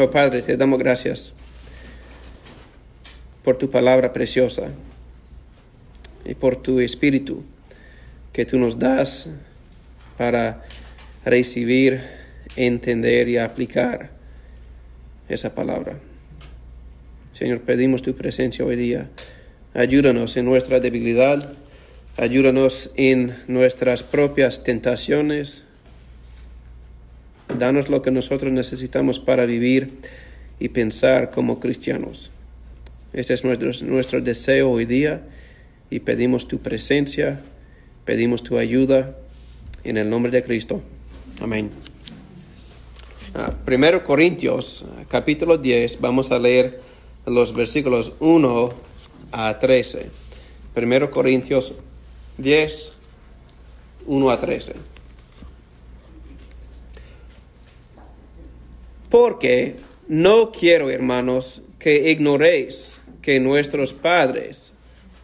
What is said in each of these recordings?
Oh Padre, te damos gracias por tu palabra preciosa y por tu espíritu que tú nos das para recibir, entender y aplicar esa palabra. Señor, pedimos tu presencia hoy día. Ayúdanos en nuestra debilidad, ayúdanos en nuestras propias tentaciones, Danos lo que nosotros necesitamos para vivir y pensar como cristianos. Este es nuestro, nuestro deseo hoy día y pedimos tu presencia, pedimos tu ayuda en el nombre de Cristo. Amén. Ah, primero Corintios, capítulo 10, vamos a leer los versículos 1 a 13. Primero Corintios 10, 1 a 13. Porque no quiero, hermanos, que ignoréis que nuestros padres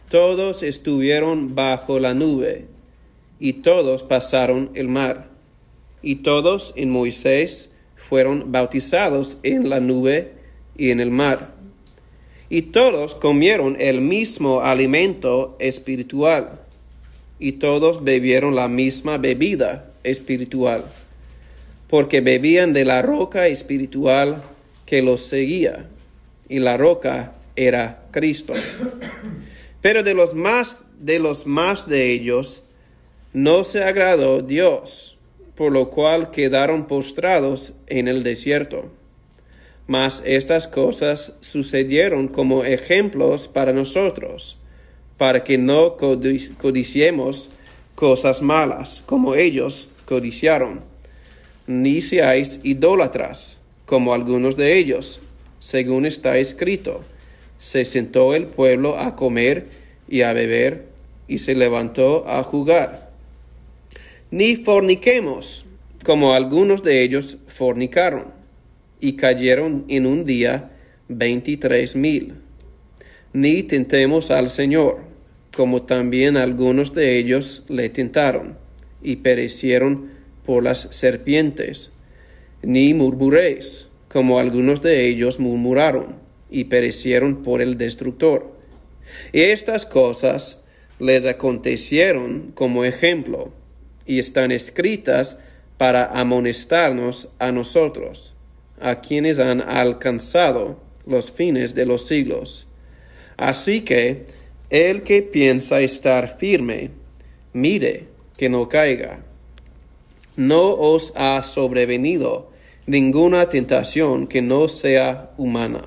todos estuvieron bajo la nube y todos pasaron el mar y todos en Moisés fueron bautizados en la nube y en el mar. Y todos comieron el mismo alimento espiritual y todos bebieron la misma bebida espiritual porque bebían de la roca espiritual que los seguía, y la roca era Cristo. Pero de los más de los más de ellos no se agradó Dios, por lo cual quedaron postrados en el desierto. Mas estas cosas sucedieron como ejemplos para nosotros, para que no codiciemos cosas malas, como ellos codiciaron ni seáis idólatras, como algunos de ellos, según está escrito. Se sentó el pueblo a comer y a beber, y se levantó a jugar. Ni forniquemos, como algunos de ellos fornicaron, y cayeron en un día veintitrés mil. Ni tentemos al Señor, como también algunos de ellos le tentaron, y perecieron por las serpientes, ni murmuréis, como algunos de ellos murmuraron y perecieron por el destructor. Y estas cosas les acontecieron como ejemplo, y están escritas para amonestarnos a nosotros, a quienes han alcanzado los fines de los siglos. Así que el que piensa estar firme, mire que no caiga no os ha sobrevenido ninguna tentación que no sea humana,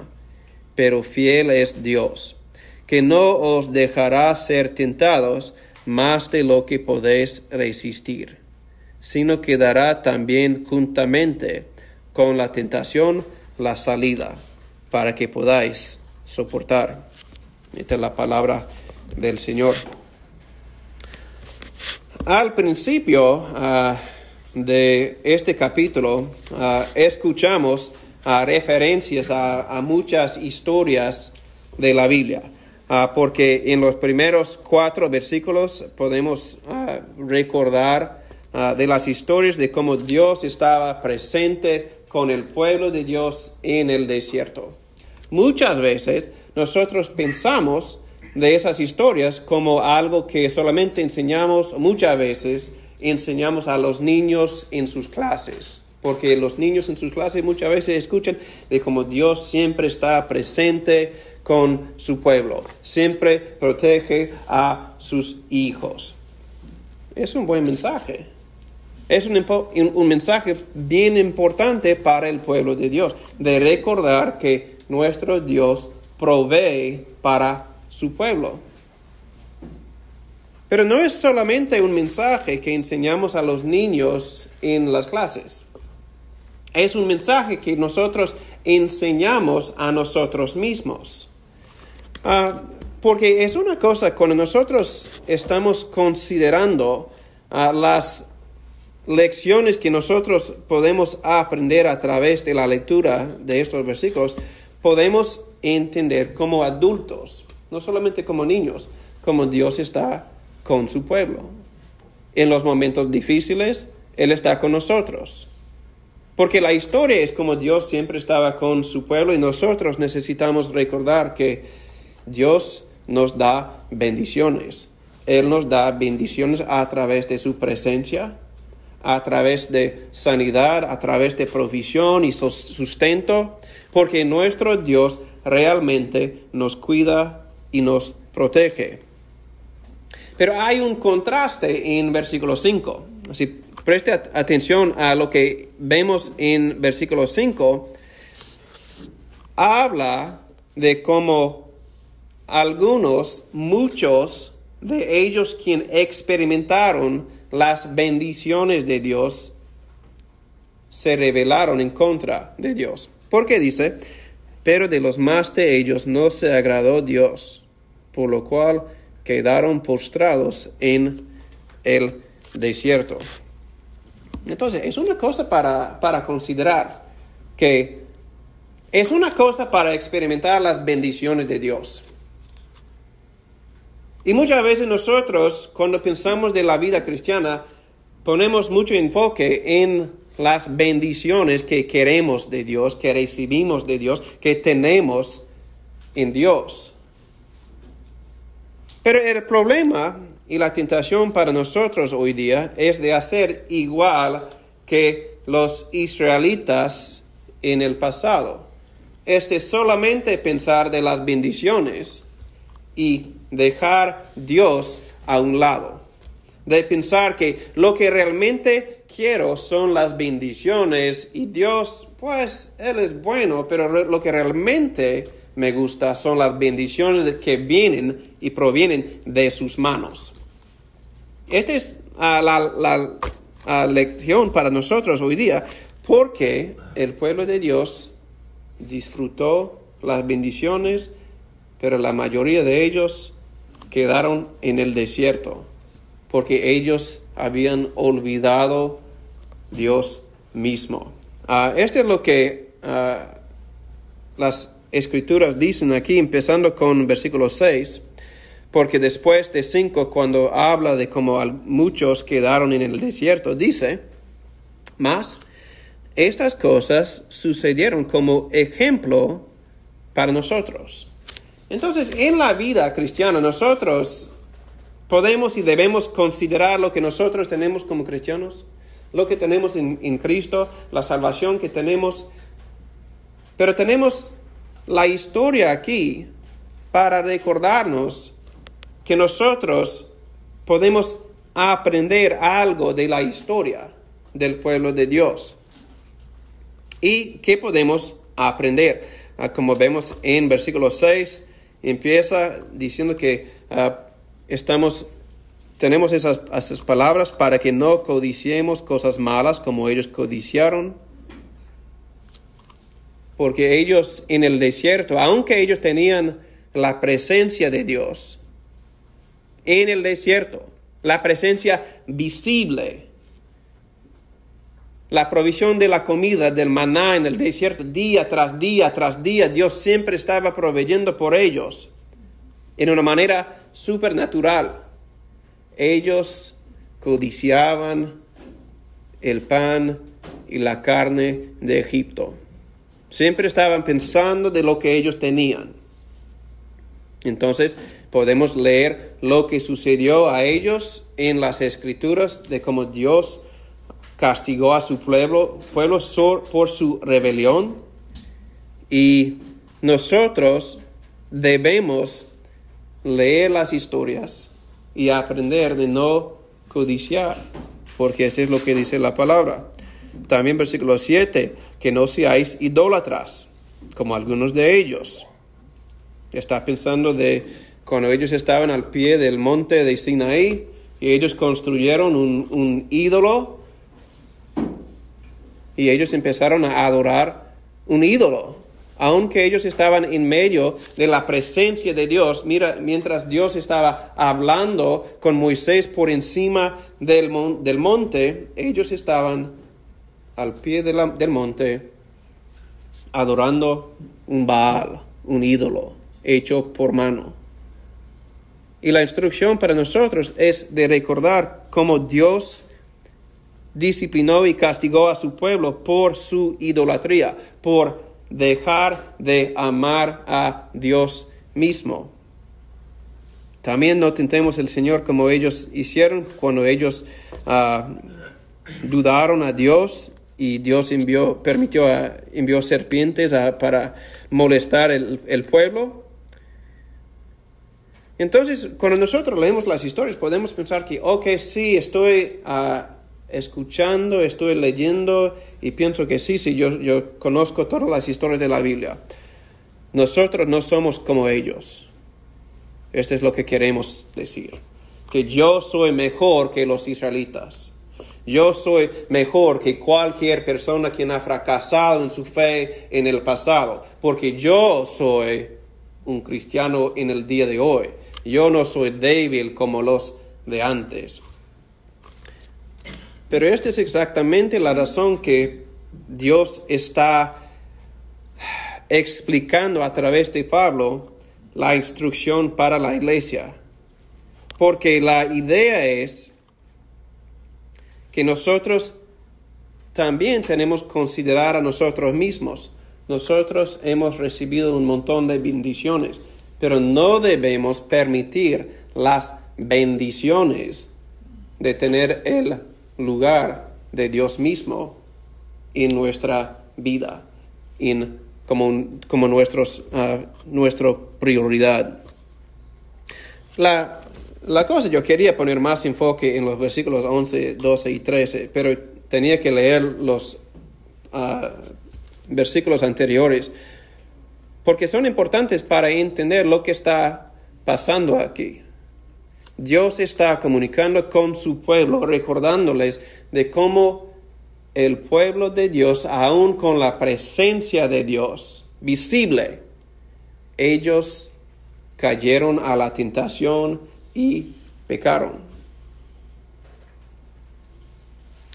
pero fiel es Dios, que no os dejará ser tentados más de lo que podéis resistir, sino que dará también juntamente con la tentación la salida, para que podáis soportar. Esta es la palabra del Señor. Al principio, uh, de este capítulo ah, escuchamos ah, referencias a, muchas historias de la Biblia, ah, porque en los primeros cuatro versículos podemos recordar de las historias de cómo Dios estaba presente con el pueblo de Dios en el desierto. Muchas veces nosotros pensamos de esas historias como algo que solamente enseñamos muchas veces enseñamos a los niños en sus clases, porque los niños en sus clases muchas veces escuchan de cómo Dios siempre está presente con su pueblo, siempre protege a sus hijos. Es un buen mensaje. Es un, un, mensaje bien importante para el pueblo de Dios, de recordar que nuestro Dios provee para su pueblo. Pero no es solamente un mensaje que enseñamos a los niños en las clases. Es un mensaje que nosotros enseñamos a nosotros mismos. Ah, porque es una cosa cuando nosotros estamos considerando ah, las lecciones que nosotros podemos aprender a través de la lectura de estos versículos, podemos entender como adultos, no solamente como niños, como Dios está con su pueblo. En los momentos difíciles, Él está con nosotros. Porque la historia es como Dios siempre estaba con su pueblo y nosotros necesitamos recordar que Dios nos da bendiciones. Él nos da bendiciones a través de su presencia, a través de sanidad, a través de provisión y sustento, porque nuestro Dios realmente nos cuida y nos protege. Pero hay un contraste en versículo 5. Si preste atención a lo que vemos en versículo 5, habla de cómo algunos, muchos de ellos quienes experimentaron las bendiciones de Dios, se rebelaron en contra de Dios. Porque dice, pero de los más de ellos no se agradó Dios, por lo cual quedaron postrados en el desierto. Entonces, es una cosa para, para considerar que es una cosa para experimentar las bendiciones de Dios. Y muchas veces nosotros, cuando pensamos de la vida cristiana, ponemos mucho enfoque en las bendiciones que queremos de Dios, que recibimos de Dios, que tenemos en Dios. Pero el problema y la tentación para nosotros hoy día es de hacer igual que los israelitas en el pasado. Es de solamente pensar de las bendiciones y dejar Dios a un lado. De pensar que lo que realmente quiero son las bendiciones y Dios, pues, Él es bueno, pero lo que realmente me gusta son las bendiciones que vienen y provienen de sus manos. Esta es ah, la, ah, lección para nosotros hoy día, porque el pueblo de Dios disfrutó las bendiciones, pero la mayoría de ellos quedaron en el desierto, porque ellos habían olvidado Dios mismo. Uh, este es lo que las escrituras dicen aquí, empezando con versículo 6, porque después de 5, cuando habla de cómo muchos quedaron en el desierto, dice, más, estas cosas sucedieron como ejemplo para nosotros. Entonces, en la vida cristiana, nosotros podemos y debemos considerar lo que nosotros tenemos como cristianos, lo que tenemos en, en Cristo, la salvación que tenemos, pero tenemos la historia aquí para recordarnos que nosotros podemos aprender algo de la historia del pueblo de Dios. ¿Y qué podemos aprender? Ah, como vemos en versículo 6, empieza diciendo que ah, estamos, tenemos esas, esas palabras para que no codiciemos cosas malas como ellos codiciaron porque ellos en el desierto, aunque ellos tenían la presencia de Dios, en el desierto, la presencia visible, la provisión de la comida, del maná en el desierto, día tras día tras día, Dios siempre estaba proveyendo por ellos en una manera supernatural. Ellos codiciaban el pan y la carne de Egipto. Siempre estaban pensando de lo que ellos tenían. Entonces podemos leer lo que sucedió a ellos en las escrituras de cómo Dios castigó a su pueblo, pueblo por su rebelión. Y nosotros debemos leer las historias y aprender de no codiciar, porque esto es lo que dice la palabra. También versículo 7, que no seáis idólatras, como algunos de ellos. Está pensando de cuando ellos estaban al pie del monte de Sinaí y ellos construyeron un, un ídolo y ellos empezaron a adorar un ídolo. Aunque ellos estaban en medio de la presencia de Dios, mira, mientras Dios estaba hablando con Moisés por encima del, del monte, ellos estaban al pie del monte adorando un Baal, un ídolo hecho por mano. Y la instrucción para nosotros es de recordar cómo Dios disciplinó y castigó a su pueblo por su idolatría, por dejar de amar a Dios mismo. También no tentemos el Señor como ellos hicieron cuando ellos ah, dudaron a Dios y Dios envió, permitió, envió serpientes para molestar el pueblo. Entonces, cuando nosotros leemos las historias, podemos pensar que, ok, sí, estoy uh, escuchando, estoy leyendo y pienso que sí, sí, yo, yo conozco todas las historias de la Biblia. Nosotros no somos como ellos. Esto es lo que queremos decir. Que yo soy mejor que los israelitas. Yo soy mejor que cualquier persona quien ha fracasado en su fe en el pasado. Porque yo soy un cristiano en el día de hoy. Yo no soy débil como los de antes. Pero esta es exactamente la razón que Dios está explicando a través de Pablo la instrucción para la iglesia. Porque la idea es que nosotros también tenemos que considerar a nosotros mismos. Nosotros hemos recibido un montón de bendiciones, pero no debemos permitir las bendiciones de tener el lugar de Dios mismo en nuestra vida, en, como, como nuestros, uh, nuestra prioridad. La, la cosa, yo quería poner más enfoque en los versículos 11, 12 y 13, pero tenía que leer los uh, versículos anteriores, porque son importantes para entender lo que está pasando aquí. Dios está comunicando con su pueblo, recordándoles de cómo el pueblo de Dios, aún con la presencia de Dios visible, ellos cayeron a la tentación y pecaron.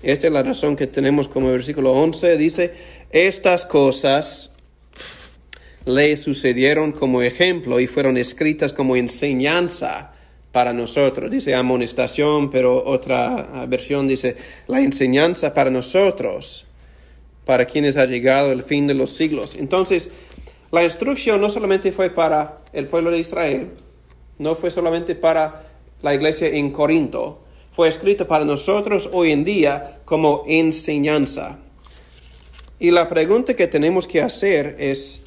Esta es la razón que tenemos como versículo 11. Dice, estas cosas le sucedieron como ejemplo y fueron escritas como enseñanza para nosotros. Dice amonestación, pero otra ah, versión dice la enseñanza para nosotros, para quienes ha llegado el fin de los siglos. Entonces, la instrucción no solamente fue para el pueblo de Israel, no fue solamente para la iglesia en Corinto, fue escrito para nosotros hoy en día como enseñanza. Y la pregunta que tenemos que hacer es,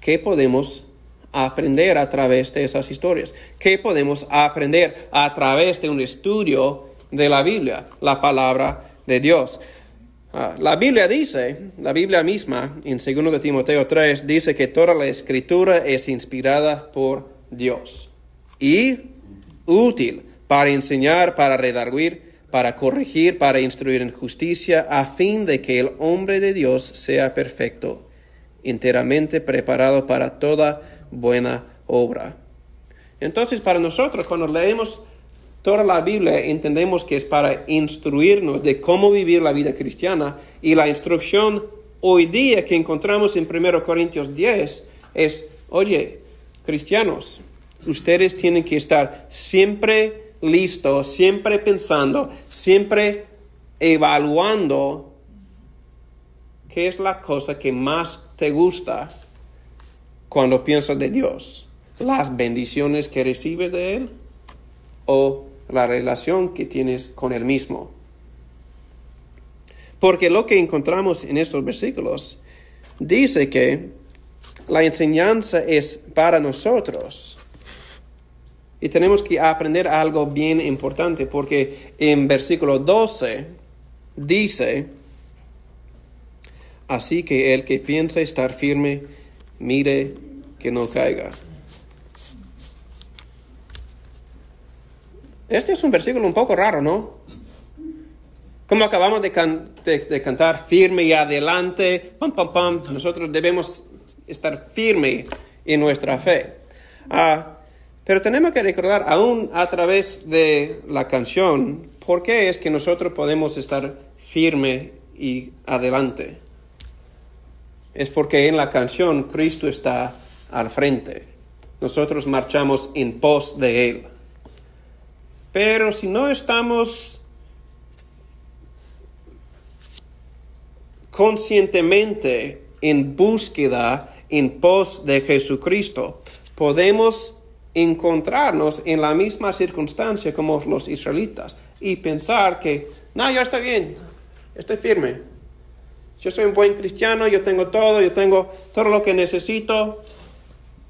¿qué podemos aprender a través de esas historias? ¿Qué podemos aprender a través de un estudio de la Biblia, la palabra de Dios? Ah, la Biblia dice, la Biblia misma, en 2 de Timoteo 3, dice que toda la escritura es inspirada por Dios y útil para enseñar, para redarguir, para corregir, para instruir en justicia, a fin de que el hombre de Dios sea perfecto, enteramente preparado para toda buena obra. Entonces, para nosotros, cuando leemos toda la Biblia, entendemos que es para instruirnos de cómo vivir la vida cristiana y la instrucción hoy día que encontramos en 1 Corintios 10 es, oye, cristianos, ustedes tienen que estar siempre listos, siempre pensando, siempre evaluando qué es la cosa que más te gusta cuando piensas de Dios? ¿Las bendiciones que recibes de Él o la relación que tienes con Él mismo? Porque lo que encontramos en estos versículos dice que la enseñanza es para nosotros. Y tenemos que aprender algo bien importante porque en versículo 12 dice, así que el que piensa estar firme, mire que no caiga. Este es un versículo un poco raro, ¿no? Como acabamos de, cantar, firme y adelante, pam, pam, pam, nosotros debemos estar firme en nuestra fe. Ah, pero tenemos que recordar, aún a través de la canción, por qué es que nosotros podemos estar firme y adelante. Es porque en la canción Cristo está al frente. Nosotros marchamos en pos de Él. Pero si no estamos conscientemente en búsqueda en pos de Jesucristo, podemos encontrarnos en la misma circunstancia como los israelitas y pensar que, no, yo estoy bien, estoy firme. Yo soy un buen cristiano, yo tengo todo, yo tengo todo lo que necesito,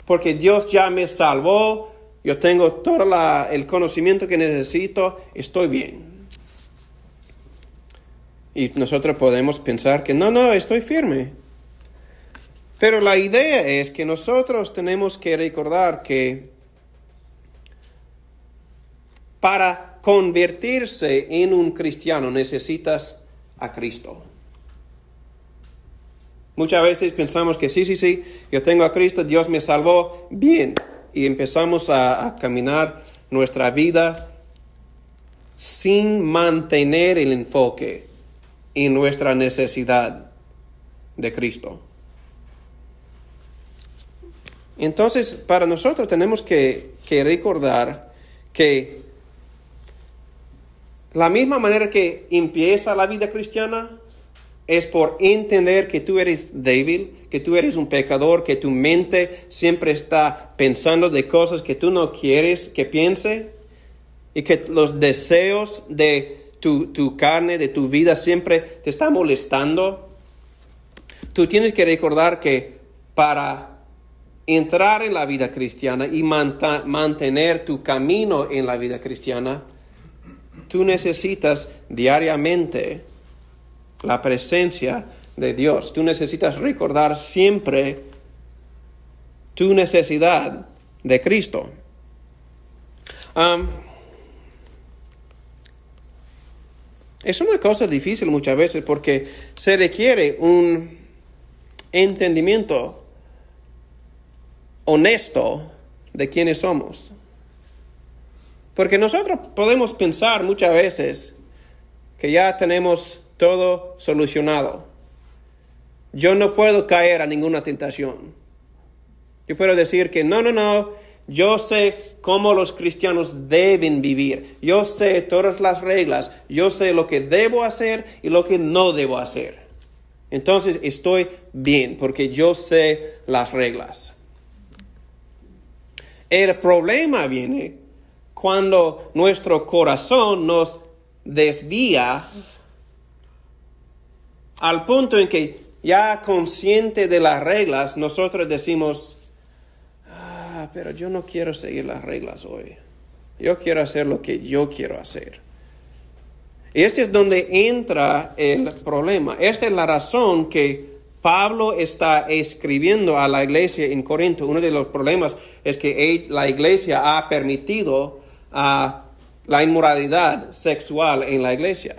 porque Dios ya me salvó, yo tengo todo el conocimiento que necesito, estoy bien. Y nosotros podemos pensar que no, no, estoy firme. Pero la idea es que nosotros tenemos que recordar que para convertirse en un cristiano necesitas a Cristo. Muchas veces pensamos que sí, sí, sí, yo tengo a Cristo, Dios me salvó, bien, y empezamos a, caminar nuestra vida sin mantener el enfoque en nuestra necesidad de Cristo. Entonces, para nosotros tenemos que, recordar que la misma manera que empieza la vida cristiana es por entender que tú eres débil, que tú eres un pecador, que tu mente siempre está pensando de cosas que tú no quieres que piense y que los deseos de tu, tu carne, de tu vida siempre te están molestando. Tú tienes que recordar que para entrar en la vida cristiana y mantener tu camino en la vida cristiana, tú necesitas diariamente la presencia de Dios. Tú necesitas recordar siempre tu necesidad de Cristo. es una cosa difícil muchas veces porque se requiere un entendimiento honesto de quiénes somos. Porque nosotros podemos pensar muchas veces que ya tenemos todo solucionado. Yo no puedo caer a ninguna tentación. Yo puedo decir que no, no, no, yo sé cómo los cristianos deben vivir. Yo sé todas las reglas. Yo sé lo que debo hacer y lo que no debo hacer. Entonces estoy bien porque yo sé las reglas. El problema viene cuando nuestro corazón nos desvía al punto en que ya consciente de las reglas, nosotros decimos, ah, pero yo no quiero seguir las reglas hoy. Yo quiero hacer lo que yo quiero hacer. Y este es donde entra el problema. Esta es la razón que Pablo está escribiendo a la iglesia en Corinto. Uno de los problemas es que la iglesia ha permitido a la inmoralidad sexual en la iglesia.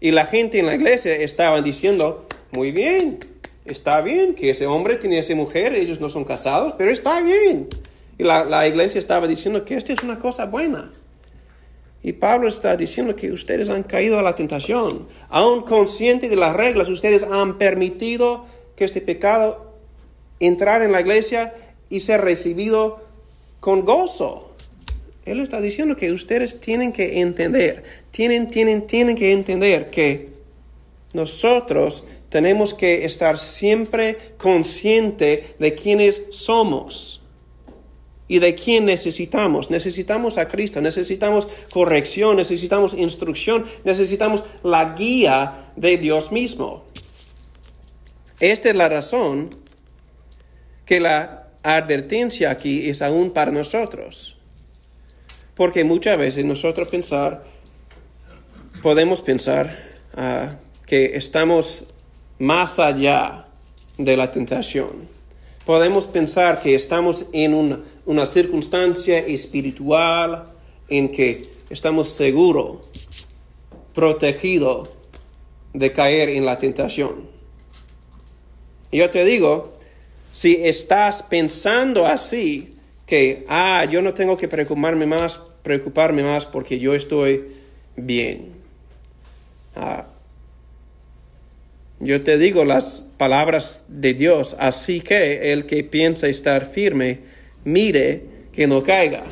Y la gente en la iglesia estaba diciendo, muy bien, está bien que ese hombre tiene esa mujer, ellos no son casados, pero está bien. Y la, la iglesia estaba diciendo que esto es una cosa buena. Y Pablo está diciendo que ustedes han caído a la tentación. Aún conscientes de las reglas, ustedes han permitido que este pecado entrar en la iglesia y ser recibido con gozo. Él está diciendo que ustedes tienen que entender, tienen, tienen, tienen que entender que nosotros tenemos que estar siempre consciente de quiénes somos y de quién necesitamos. Necesitamos a Cristo, necesitamos corrección, necesitamos instrucción, necesitamos la guía de Dios mismo. Esta es la razón que la advertencia aquí es aún para nosotros. Porque muchas veces nosotros pensar, podemos pensar ah, que estamos más allá de la tentación. Podemos pensar que estamos en una circunstancia espiritual en que estamos seguros, protegidos de caer en la tentación. yo te digo, si estás pensando así, que, ah, yo no tengo que preocuparme más, preocuparme más porque yo estoy bien. Ah, yo te digo las palabras de Dios, así que el que piensa estar firme, mire que no caiga.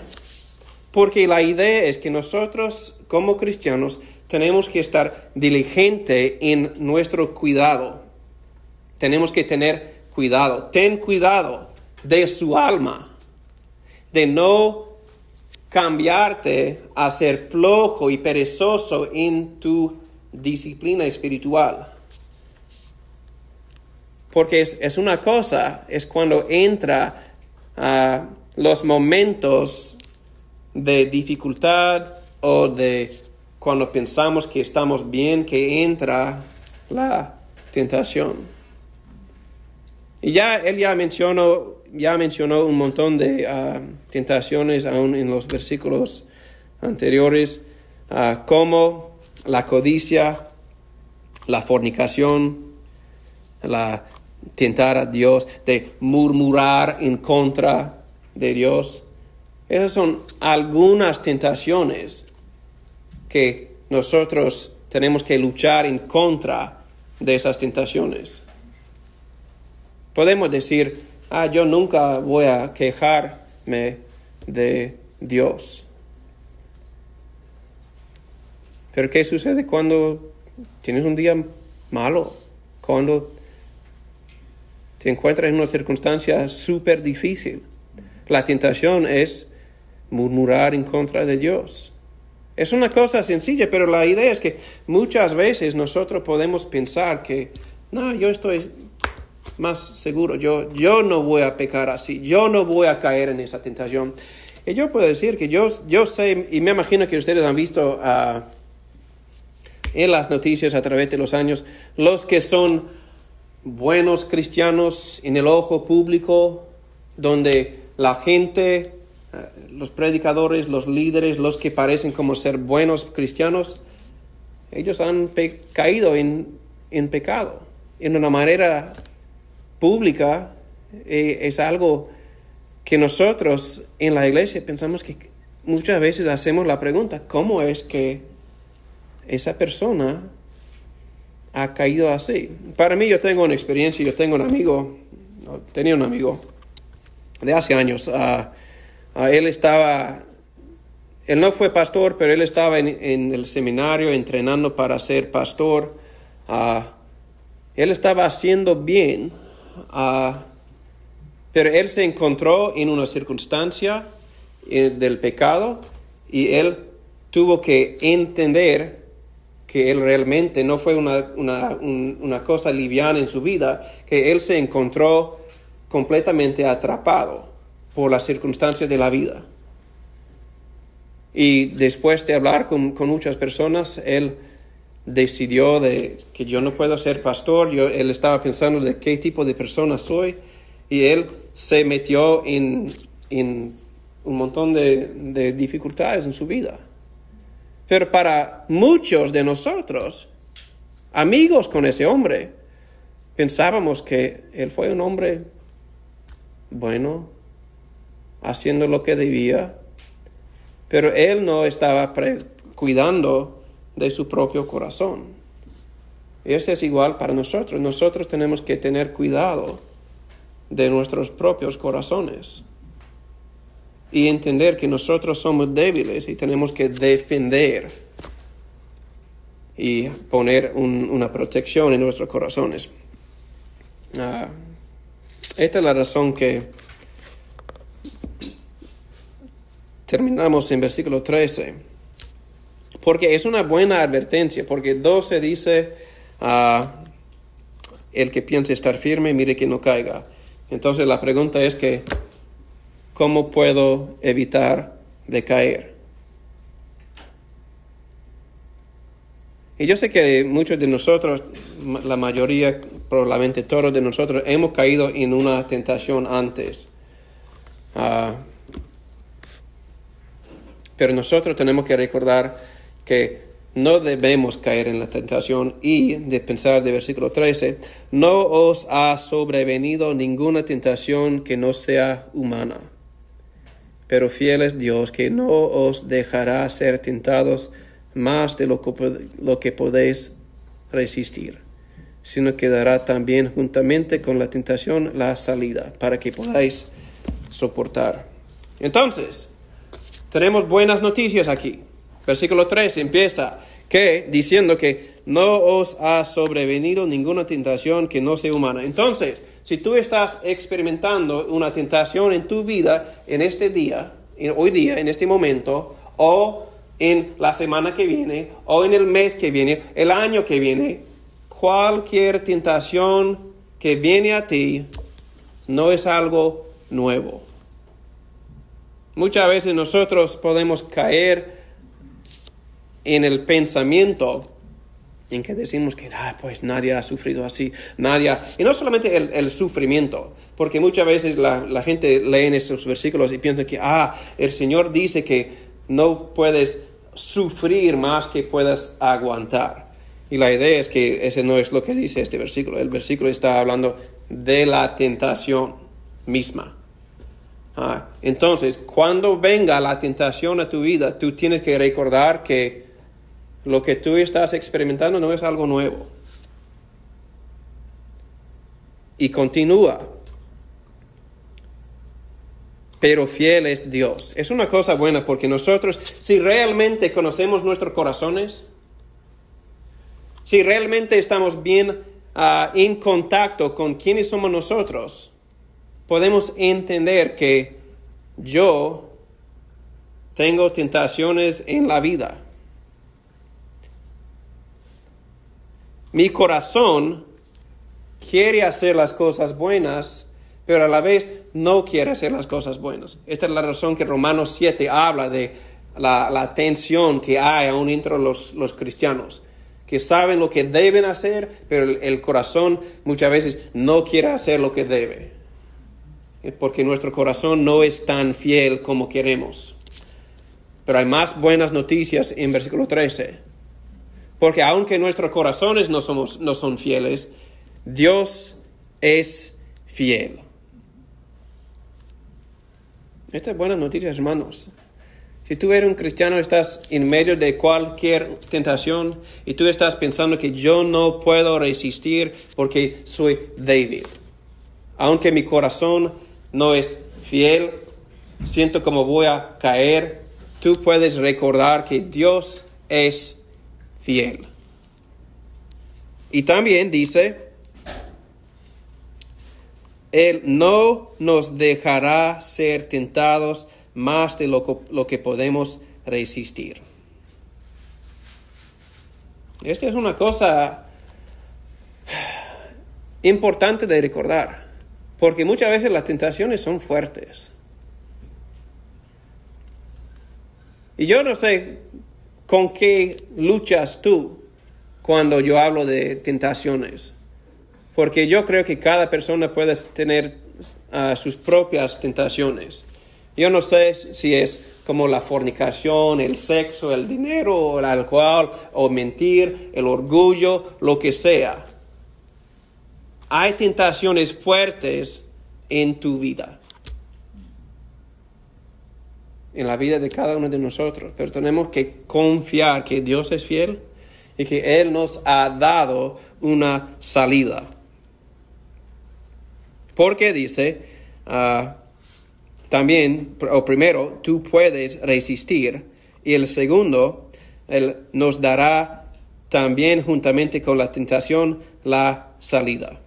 Porque la idea es que nosotros como cristianos tenemos que estar diligente en nuestro cuidado. Tenemos que tener cuidado. Ten cuidado de su alma, de no cambiarte a ser flojo y perezoso en tu disciplina espiritual. Porque es, una cosa, es cuando entra a los momentos de dificultad o de cuando pensamos que estamos bien, que entra la tentación. Y ya él ya mencionó, ya mencionó un montón de ah, tentaciones aún en los versículos anteriores, uh, como la codicia, la fornicación, la tentar a Dios, de murmurar en contra de Dios. Esas son algunas tentaciones que nosotros tenemos que luchar en contra de esas tentaciones. Podemos decir, ah, yo nunca voy a quejarme de Dios. Pero ¿qué sucede cuando tienes un día malo? Cuando te encuentras en una circunstancia súper difícil. La tentación es murmurar en contra de Dios. Es una cosa sencilla, pero la idea es que muchas veces nosotros podemos pensar que, no, yo estoy más seguro, yo, yo no voy a pecar así, yo no voy a caer en esa tentación. Y yo puedo decir que yo, yo sé, y me imagino que ustedes han visto uh, en las noticias a través de los años, los que son buenos cristianos en el ojo público, donde la gente eh, los predicadores, los líderes, los que parecen como ser buenos cristianos, ellos han caído en, en, pecado. En una manera pública eh, es algo que nosotros en la iglesia pensamos que muchas veces hacemos la pregunta, ¿cómo es que esa persona ha caído así? Para mí yo tengo una experiencia, yo tengo un amigo, tenía un amigo de hace años, uh, Ah, él estaba, él no fue pastor, pero él estaba en, el seminario entrenando para ser pastor. Ah, él estaba haciendo bien, ah, pero él se encontró en una circunstancia eh, del pecado y él tuvo que entender que él realmente no fue una, una, cosa liviana en su vida, que él se encontró completamente atrapado por las circunstancias de la vida. Y después de hablar con, muchas personas, él decidió de que yo no puedo ser pastor, yo, él estaba pensando de qué tipo de persona soy y él se metió en, un montón de, de dificultades en su vida. Pero para muchos de nosotros, amigos con ese hombre, pensábamos que él fue un hombre bueno, haciendo lo que debía, pero él no estaba cuidando de su propio corazón. Y eso es igual para nosotros. Nosotros tenemos que tener cuidado de nuestros propios corazones y entender que nosotros somos débiles y tenemos que defender y poner una protección en nuestros corazones. Ah, esta es la razón que terminamos en versículo 13. Porque es una buena advertencia, porque 12 dice, ah, el que piense estar firme, mire que no caiga. Entonces la pregunta es que, ¿cómo puedo evitar de caer? Y yo sé que muchos de nosotros, la mayoría, probablemente todos de nosotros, hemos caído en una tentación antes. Uh, pero nosotros tenemos que recordar que no debemos caer en la tentación y de pensar de versículo 13, no os ha sobrevenido ninguna tentación que no sea humana, pero fiel es Dios que no os dejará ser tentados más de lo que, lo que podéis resistir, sino que dará también juntamente con la tentación la salida para que podáis soportar. Entonces, tenemos buenas noticias aquí. Versículo 3 empieza, que diciendo que no os ha sobrevenido ninguna tentación que no sea humana. Entonces, si tú estás experimentando una tentación en tu vida en este día, hoy día, en este momento, o en la semana que viene, o en el mes que viene, el año que viene, cualquier tentación que viene a ti no es algo nuevo. Muchas veces nosotros podemos caer en el pensamiento en que decimos que ah, pues nadie ha sufrido así, nadie y no solamente el, sufrimiento, porque muchas veces la, gente lee en esos versículos y piensa que ah, el Señor dice que no puedes sufrir más que puedas aguantar. Y la idea es que ese no es lo que dice este versículo. El versículo está hablando de la tentación misma. Ah, entonces, cuando venga la tentación a tu vida, tú tienes que recordar que lo que tú estás experimentando no es algo nuevo. Y continúa. Pero fiel es Dios. Es una cosa buena porque nosotros, si realmente conocemos nuestros corazones, si realmente estamos bien ah, en contacto con quienes somos nosotros, podemos entender que yo tengo tentaciones en la vida. Mi corazón quiere hacer las cosas buenas, pero a la vez no quiere hacer las cosas buenas. Esta es la razón que Romanos 7 habla de la, tensión que hay aún entre los, cristianos, que saben lo que deben hacer, pero el, corazón muchas veces no quiere hacer lo que debe, porque nuestro corazón no es tan fiel como queremos. Pero hay más buenas noticias en versículo 13. Porque aunque nuestros corazones no, somos, no son fieles, Dios es fiel. Esta es buena noticia, hermanos. Si tú eres un cristiano, estás en medio de cualquier tentación y tú estás pensando que yo no puedo resistir porque soy débil. Aunque mi corazón no es fiel, siento como voy a caer, tú puedes recordar que Dios es fiel. Y también dice, Él no nos dejará ser tentados más de lo, lo que podemos resistir. Esta es una cosa importante de recordar, porque muchas veces las tentaciones son fuertes. Y yo no sé ¿Con qué luchas tú cuando yo hablo de tentaciones? Porque yo creo que cada persona puede tener ah, sus propias tentaciones. Yo no sé si es como la fornicación, el sexo, el dinero, el alcohol, o mentir, el orgullo, lo que sea. Hay tentaciones fuertes en tu vida en la vida de cada uno de nosotros, pero tenemos que confiar que Dios es fiel y que Él nos ha dado una salida. Porque dice, ah, también, o primero, tú puedes resistir, y el segundo, Él nos dará también juntamente con la tentación la salida,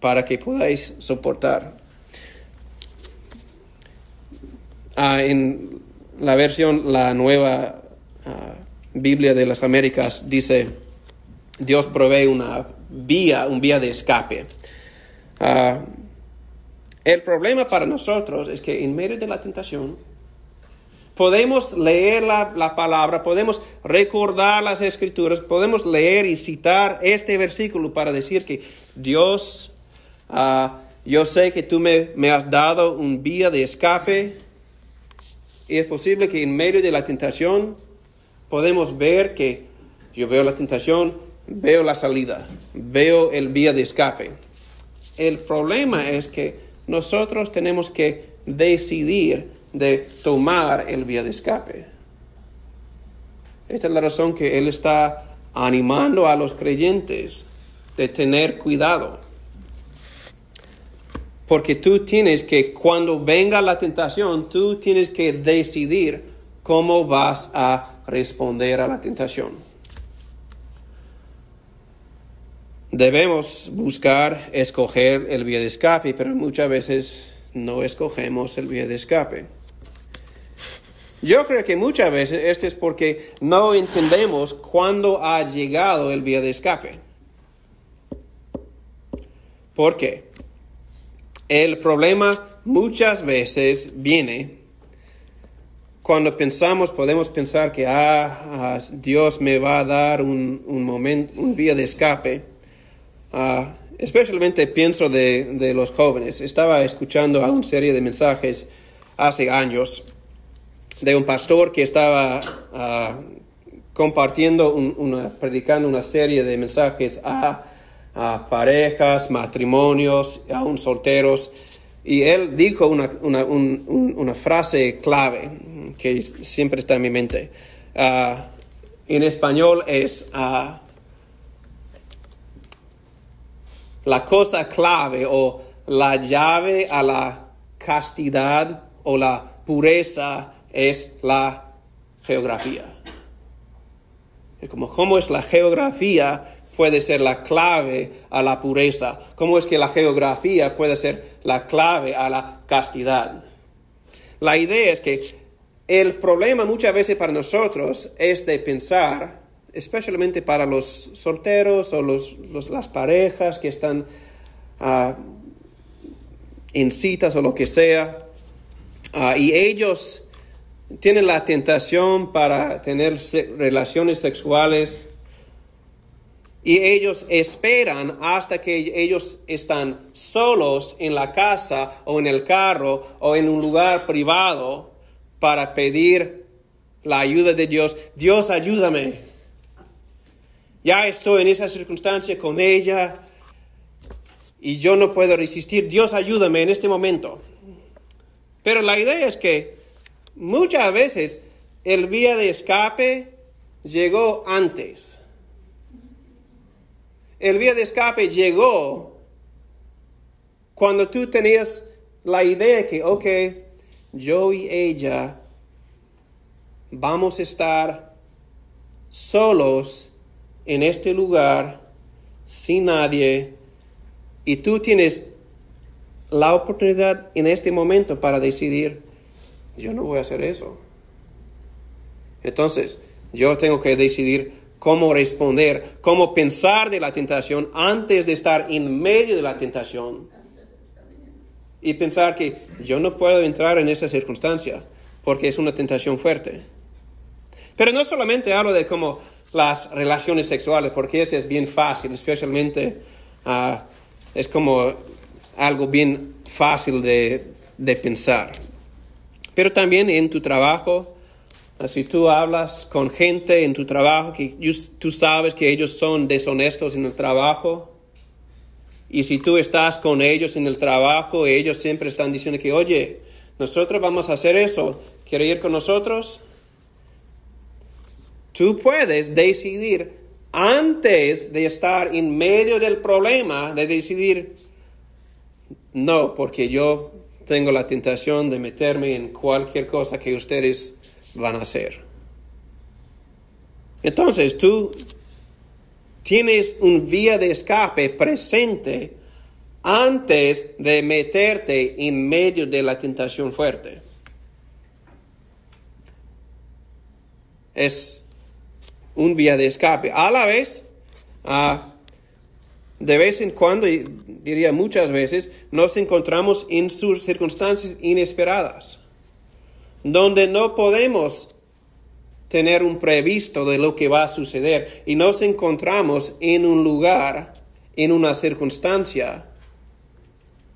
para que podáis soportar. Ah, en la versión, la nueva ah, Biblia de las Américas dice, Dios provee una vía, un vía de escape. Ah, el problema para nosotros es que en medio de la tentación podemos leer la, palabra, podemos recordar las escrituras, podemos leer y citar este versículo para decir que Dios, yo sé que tú me, me has dado un vía de escape, y es posible que en medio de la tentación podemos ver que yo veo la tentación, veo la salida, veo el vía de escape. El problema es que nosotros tenemos que decidir de tomar el vía de escape. Esta es la razón que Él está animando a los creyentes de tener cuidado. Porque tú tienes que, cuando venga la tentación, tú tienes que decidir cómo vas a responder a la tentación. Debemos buscar escoger el vía de escape, pero muchas veces no escogemos el vía de escape. Yo creo que muchas veces esto es porque no entendemos cuándo ha llegado el vía de escape. ¿Por qué? El problema muchas veces viene cuando pensamos, podemos pensar que ah, ah Dios me va a dar un, un momento, un vía de escape. Ah, especialmente pienso de, de, los jóvenes. Estaba escuchando a una serie de mensajes hace años de un pastor que estaba uh, compartiendo, una, predicando una serie de mensajes a, a, parejas, matrimonios, aún solteros. Y él dijo una, una, un, una, frase clave que siempre está en mi mente. Uh, en español es uh, la cosa clave o la llave a la castidad o la pureza es la geografía. Como cómo es la geografía puede ser la clave a la pureza, cómo es que la geografía puede ser la clave a la castidad. La idea es que el problema muchas veces para nosotros es de pensar, especialmente para los solteros o las parejas que están uh, en citas o lo que sea, uh, y ellos tienen la tentación para tener relaciones sexuales y ellos esperan hasta que ellos están solos en la casa o en el carro o en un lugar privado para pedir la ayuda de Dios. Dios, ayúdame. Ya estoy en esa circunstancia con ella y yo no puedo resistir. Dios, ayúdame en este momento. Pero la idea es que Muchas veces el vía de escape llegó antes. El vía de escape llegó cuando tú tenías la idea que, ok, yo y ella vamos a estar solos en este lugar, sin nadie, y tú tienes la oportunidad en este momento para decidir, yo no voy a hacer eso. Entonces, yo tengo que decidir cómo responder, cómo pensar de la tentación antes de estar en medio de la tentación. Y pensar que yo no puedo entrar en esa circunstancia porque es una tentación fuerte. Pero no solamente hablo de cómo las relaciones sexuales, porque eso es bien fácil, especialmente uh, es como algo bien fácil de, de pensar pero también en tu trabajo. Si tú hablas con gente en tu trabajo que tú sabes que ellos son deshonestos en el trabajo, y si tú estás con ellos en el trabajo, ellos siempre están diciendo que, oye, nosotros vamos a hacer eso, ¿quiere ir con nosotros? Tú puedes decidir antes de estar en medio del problema, de decidir, no, porque yo tengo la tentación de meterme en cualquier cosa que ustedes van a hacer. Entonces tú tienes un vía de escape presente antes de meterte en medio de la tentación fuerte. Es un vía de escape. A la vez, de vez en cuando, diría muchas veces, nos encontramos en sus circunstancias inesperadas, donde no podemos tener un previsto de lo que va a suceder y nos encontramos en un lugar, en una circunstancia,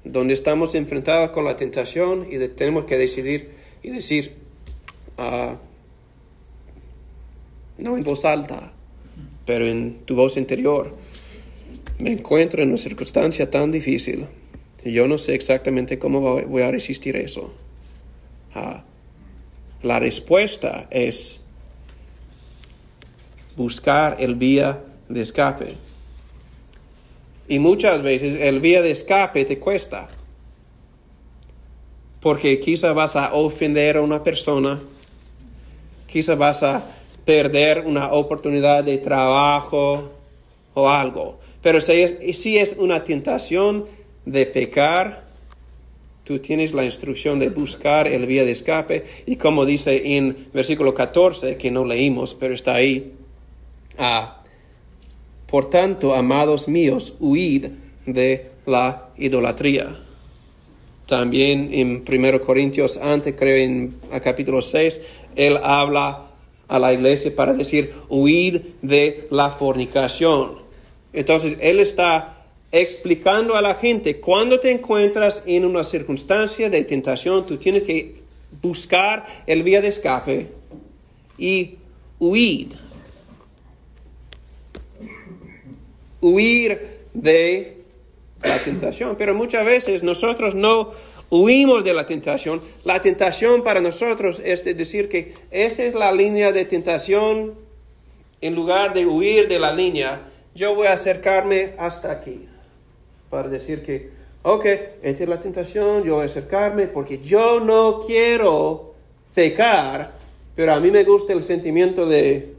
donde estamos enfrentados con la tentación y tenemos que decidir y decir, ah, no en voz alta, pero en tu voz interior me encuentro en una circunstancia tan difícil. Yo no sé exactamente cómo voy a resistir eso. Ah, la respuesta es buscar el vía de escape. Y muchas veces el vía de escape te cuesta. Porque quizá vas a ofender a una persona, quizá vas a perder una oportunidad de trabajo o algo. Pero si es, si es una tentación de pecar, tú tienes la instrucción de buscar el vía de escape. Y como dice en versículo 14, que no leímos, pero está ahí, ah, por tanto, amados míos, huid de la idolatría. También en 1 Corintios, antes creo en capítulo 6, él habla a la iglesia para decir, huid de la fornicación. Entonces, él está explicando a la gente, cuando te encuentras en una circunstancia de tentación, tú tienes que buscar el vía de escape y huir. Huir de la tentación. Pero muchas veces nosotros no huimos de la tentación. La tentación para nosotros es decir que esa es la línea de tentación. En lugar de huir de la línea, yo voy a acercarme hasta aquí. Para decir que, ok, esta es la tentación, yo voy a acercarme porque yo no quiero pecar, pero a mí me gusta el sentimiento de,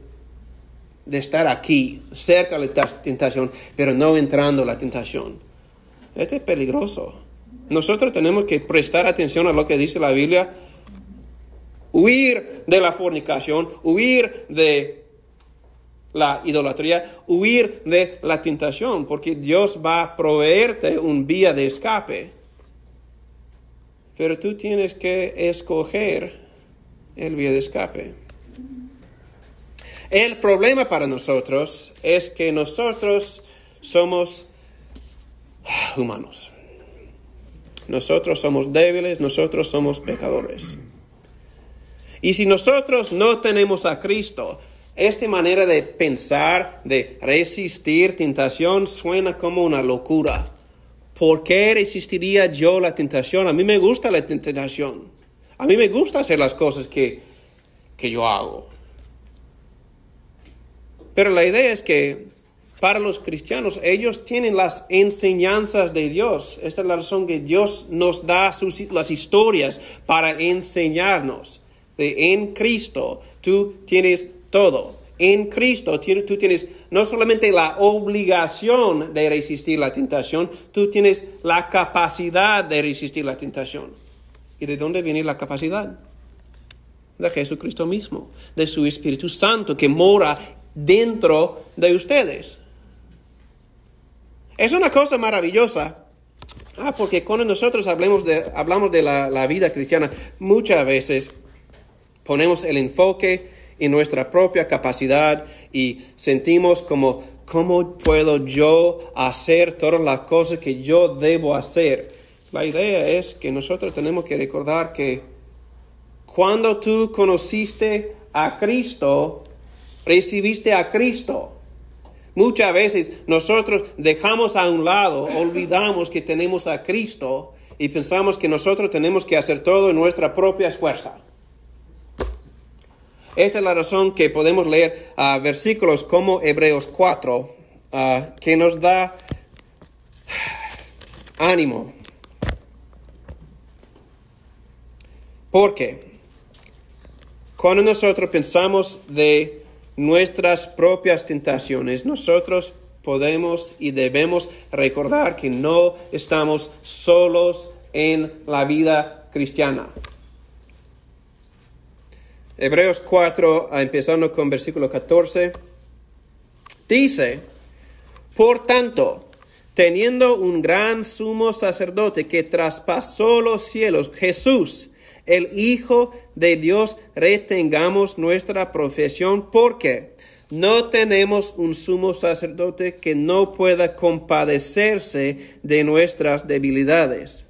de estar aquí, cerca de la tentación, pero no entrando en la tentación. Esto es peligroso. Nosotros tenemos que prestar atención a lo que dice la Biblia. Huir de la fornicación, huir de la idolatría, huir de la tentación, porque Dios va a proveerte un vía de escape. Pero tú tienes que escoger el vía de escape. El problema para nosotros es que nosotros somos humanos. Nosotros somos débiles, nosotros somos pecadores. Y si nosotros no tenemos a Cristo, esta manera de pensar, de resistir tentación, suena como una locura. ¿Por qué resistiría yo la tentación? A mí me gusta la tentación. A mí me gusta hacer las cosas que, que yo hago. Pero la idea es que para los cristianos, ellos tienen las enseñanzas de Dios. Esta es la razón que Dios nos da las historias para enseñarnos. De en Cristo tú tienes todo. En Cristo tú tienes no solamente la obligación de resistir la tentación, tú tienes la capacidad de resistir la tentación. ¿Y de dónde viene la capacidad? De Jesucristo mismo, de su Espíritu Santo que mora dentro de ustedes. Es una cosa maravillosa. Ah, porque cuando nosotros hablamos de, hablamos de la vida cristiana, muchas veces ponemos el enfoque en nuestra propia capacidad y sentimos como, ¿cómo puedo yo hacer todas las cosas que yo debo hacer? La idea es que nosotros tenemos que recordar que cuando tú conociste a Cristo, recibiste a Cristo. Muchas veces nosotros dejamos a un lado, olvidamos que tenemos a Cristo y pensamos que nosotros tenemos que hacer todo en nuestra propia fuerza. Esta es la razón que podemos leer uh, versículos como Hebreos 4, ah, que nos da ánimo. Porque cuando nosotros pensamos de nuestras propias tentaciones, nosotros podemos y debemos recordar que no estamos solos en la vida cristiana. Hebreos 4, empezando con versículo 14, dice, por tanto, teniendo un gran sumo sacerdote que traspasó los cielos, Jesús, el Hijo de Dios, retengamos nuestra profesión porque no tenemos un sumo sacerdote que no pueda compadecerse de nuestras debilidades,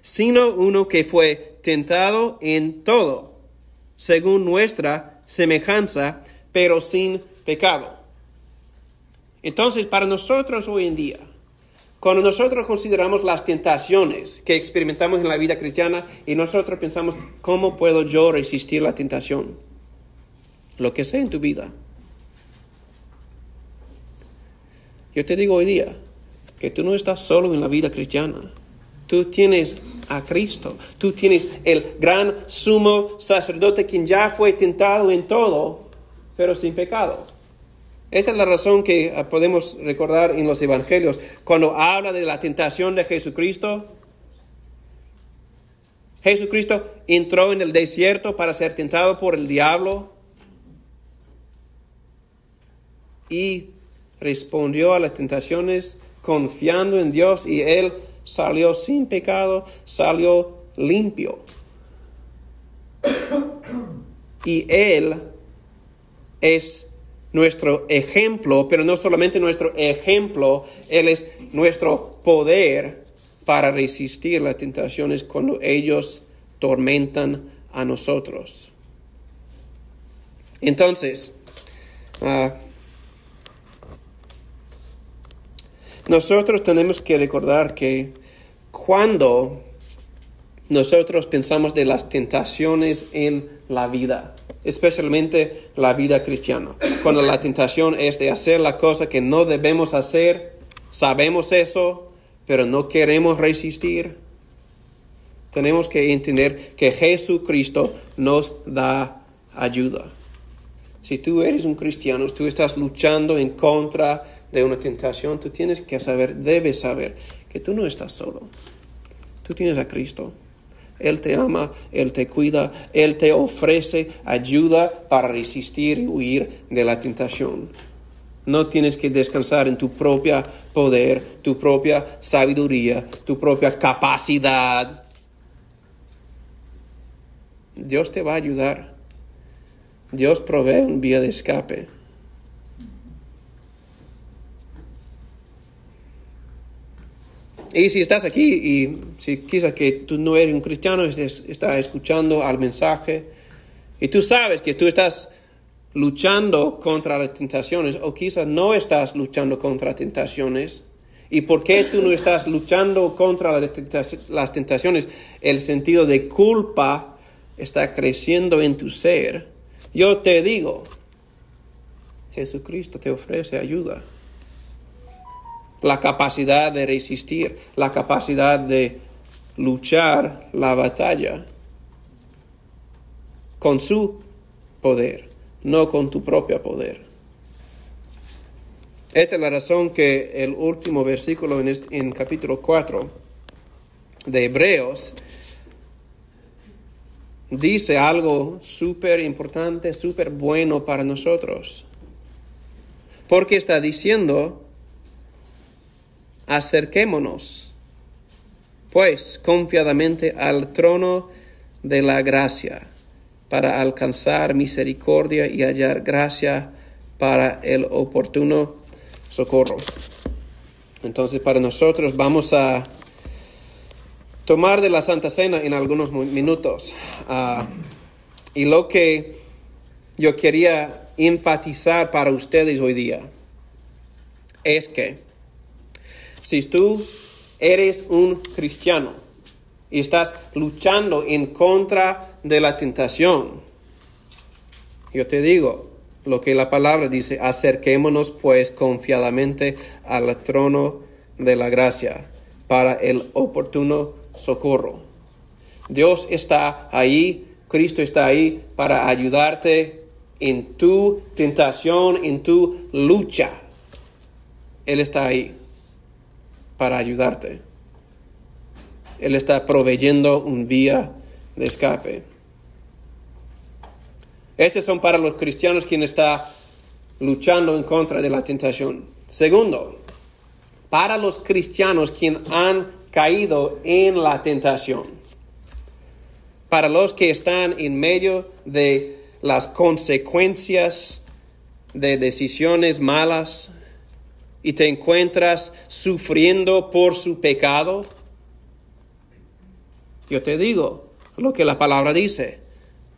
sino uno que fue tentado en todo, según nuestra semejanza, pero sin pecado. Entonces, para nosotros hoy en día, cuando nosotros consideramos las tentaciones que experimentamos en la vida cristiana y nosotros pensamos, ¿cómo puedo yo resistir la tentación? Lo que sea en tu vida. Yo te digo hoy día que tú no estás solo en la vida cristiana. Tú tienes a Cristo. Tú tienes el gran sumo sacerdote quien ya fue tentado en todo, pero sin pecado. Esta es la razón que ah, podemos recordar en los evangelios. Cuando habla de la tentación de Jesucristo, Jesucristo entró en el desierto para ser tentado por el diablo y respondió a las tentaciones confiando en Dios y él salió sin pecado, salió limpio. Y él es nuestro ejemplo, pero no solamente nuestro ejemplo, Él es nuestro poder para resistir las tentaciones cuando ellos tormentan a nosotros. Entonces, ah, nosotros tenemos que recordar que cuando nosotros pensamos de las tentaciones en la vida, especialmente la vida cristiana. Cuando la tentación es de hacer la cosa que no debemos hacer, sabemos eso, pero no queremos resistir. Tenemos que entender que Jesucristo nos da ayuda. Si tú eres un cristiano, tú estás luchando en contra de una tentación, tú tienes que saber, debes saber que tú no estás solo. Tú tienes a Cristo. Él te ama, Él te cuida, Él te ofrece ayuda para resistir y huir de la tentación. No tienes que descansar en tu propio poder, tu propia sabiduría, tu propia capacidad. Dios te va a ayudar. Dios provee un vía de escape. Y si estás aquí y si quizás que tú no eres un cristiano, estás escuchando al mensaje y tú sabes que tú estás luchando contra las tentaciones o quizás no estás luchando contra tentaciones. ¿Y por qué tú no estás luchando contra las tentaciones? El sentido de culpa está creciendo en tu ser. Yo te digo, Jesucristo te ofrece ayuda la capacidad de resistir, la capacidad de luchar la batalla con su poder, no con tu propio poder. Esta es la razón que el último versículo en, en capítulo 4 de Hebreos dice algo súper importante, súper bueno para nosotros. Porque está diciendo acerquémonos, pues, confiadamente al trono de la gracia, para alcanzar misericordia y hallar gracia para el oportuno socorro. Entonces, para nosotros vamos a tomar de la Santa Cena en algunos minutos. Ah, y lo que yo quería empatizar para ustedes hoy día es que si tú eres un cristiano y estás luchando en contra de la tentación, yo te digo lo que la palabra dice, acerquémonos pues confiadamente al trono de la gracia para el oportuno socorro. Dios está ahí, Cristo está ahí para ayudarte en tu tentación, en tu lucha. Él está ahí para ayudarte. Él está proveyendo un vía de escape. Estos son para los cristianos quienes están luchando en contra de la tentación. Segundo, para los cristianos quienes han caído en la tentación. Para los que están en medio de las consecuencias de decisiones malas, y te encuentras sufriendo por su pecado, yo te digo lo que la palabra dice.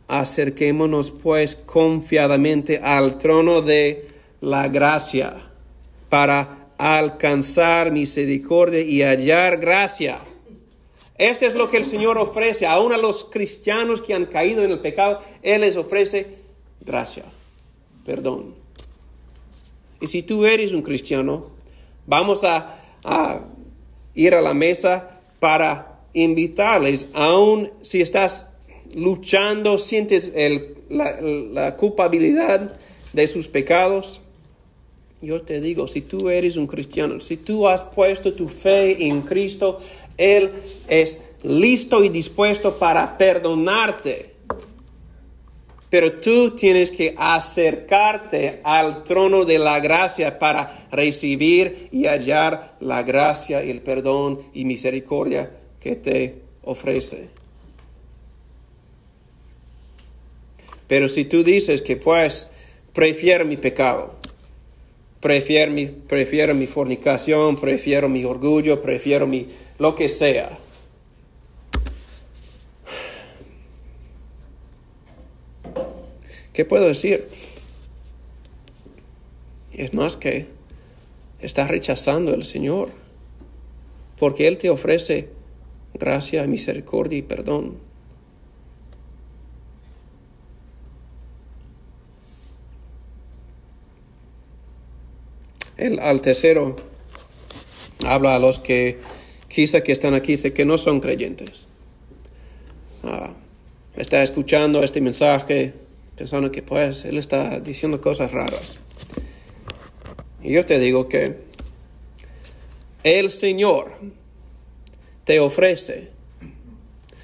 Acerquémonos pues confiadamente al trono de la gracia para alcanzar misericordia y hallar gracia. Esto es lo que el Señor ofrece aún a los cristianos que han caído en el pecado. Él les ofrece gracia, perdón. Y si tú eres un cristiano, vamos a, ir a la mesa para invitarles, aun si estás luchando, sientes la, culpabilidad de sus pecados, Yo te digo, si tú eres un cristiano, si tú has puesto tu fe en Cristo, Él es listo y dispuesto para perdonarte. Pero tú tienes que acercarte al trono de la gracia para recibir y hallar la gracia y el perdón y misericordia que te ofrece. Pero si tú dices que pues prefiero mi pecado, prefiero mi, prefiero mi fornicación, prefiero mi orgullo, prefiero mi lo que sea. ¿Qué puedo decir? Es más que estás rechazando al Señor, porque Él te ofrece gracia, misericordia y perdón. El, al tercero habla a los que quizá que están aquí, sé que no son creyentes. Ah, está escuchando este mensaje pensando que pues él está diciendo cosas raras. Y yo te digo que el Señor te ofrece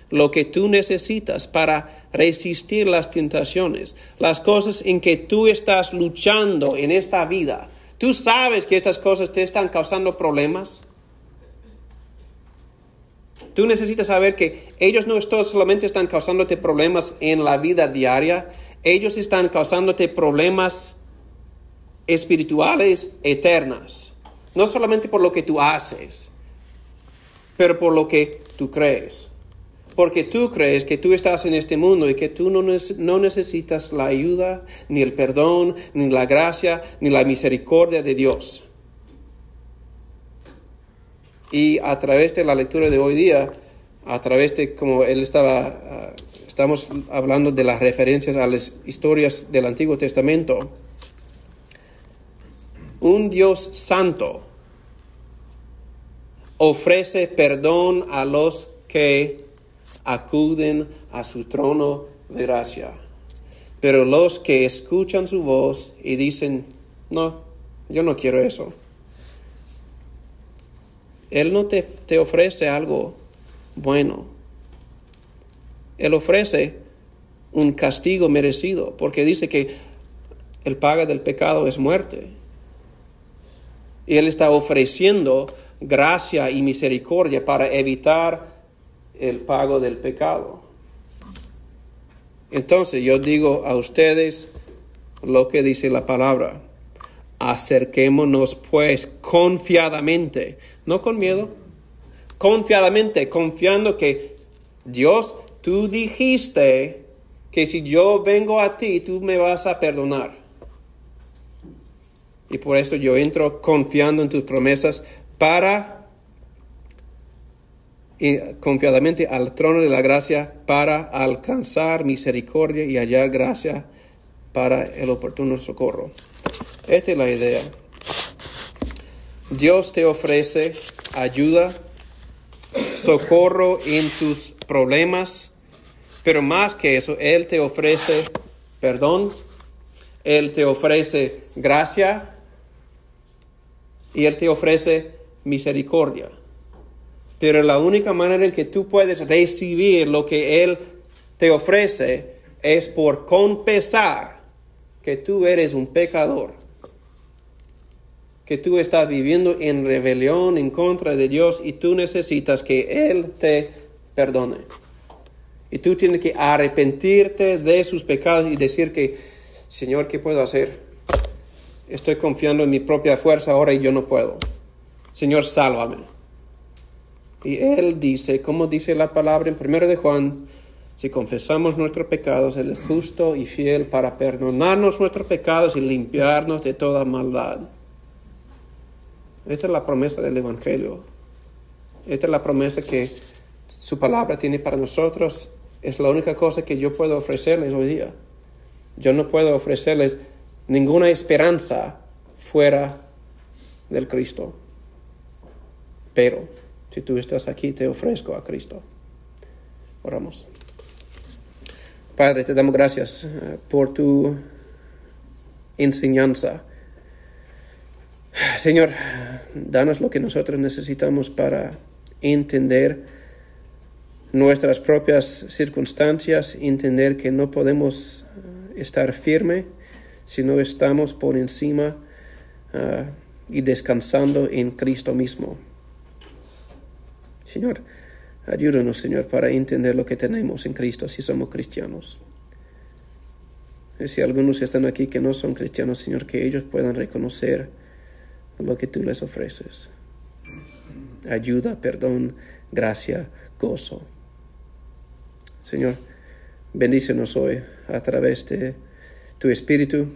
lo que tú necesitas para resistir las tentaciones, las cosas en que tú estás luchando en esta vida. Tú sabes que estas cosas te están causando problemas. Tú necesitas saber que ellos no solamente están causándote problemas en la vida diaria, ellos están causándote problemas espirituales eternas. No solamente por lo que tú haces, pero por lo que tú crees. Porque tú crees que tú estás en este mundo y que tú no, necesitas la ayuda, ni el perdón, ni la gracia, ni la misericordia de Dios. Y a través de la lectura de hoy día, a través de como él estaba, ah, estamos hablando de las referencias a las historias del Antiguo Testamento, un Dios santo ofrece perdón a los que acuden a su trono de gracia. Pero los que escuchan su voz y dicen, no, yo no quiero eso. Él no te, te ofrece algo bueno. Él ofrece un castigo merecido, porque dice que el paga del pecado es muerte. Y Él está ofreciendo gracia y misericordia para evitar el pago del pecado. Entonces yo digo a ustedes lo que dice la palabra. Acerquémonos pues confiadamente, no con miedo, confiadamente, confiando que Dios, tú dijiste que si yo vengo a ti, tú me vas a perdonar. Y por eso yo entro confiando en tus promesas para y confiadamente al trono de la gracia para alcanzar misericordia y hallar gracia para el oportuno socorro. Esta es la idea. Dios te ofrece ayuda, socorro en tus problemas, pero más que eso, Él te ofrece perdón, Él te ofrece gracia y Él te ofrece misericordia. Pero la única manera en que tú puedes recibir lo que Él te ofrece es por confesar que tú eres un pecador, que tú estás viviendo en rebelión en contra de Dios y tú necesitas que Él te perdone. Y tú tienes que arrepentirte de sus pecados y decir que, Señor, ¿qué puedo hacer? Estoy confiando en mi propia fuerza ahora y yo no puedo. Señor, sálvame. Y Él dice, como dice la palabra en 1 de Juan, si confesamos nuestros pecados, Él es justo y fiel para perdonarnos nuestros pecados y limpiarnos de toda maldad. Esta es la promesa del Evangelio. Esta es la promesa que su palabra tiene para nosotros. Es la única cosa que yo puedo ofrecerles hoy día. Yo no puedo ofrecerles ninguna esperanza fuera del Cristo. Pero si tú estás aquí, te ofrezco a Cristo. Oramos. Padre, te damos gracias eh, por tu enseñanza. Señor, danos lo que nosotros necesitamos para entender nuestras propias circunstancias, entender que no podemos estar firme si no estamos por encima ah, y descansando en Cristo mismo. Señor, ayúdanos, Señor, para entender lo que tenemos en Cristo si somos cristianos. Y si algunos están aquí que no son cristianos, Señor, que ellos puedan reconocer lo que tú les ofreces. Ayuda, perdón, gracia, gozo. Señor, bendícenos hoy a través de tu Espíritu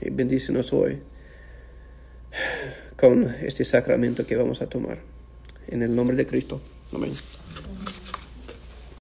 y bendícenos hoy con este sacramento que vamos a tomar. En el nombre de Cristo. Amén.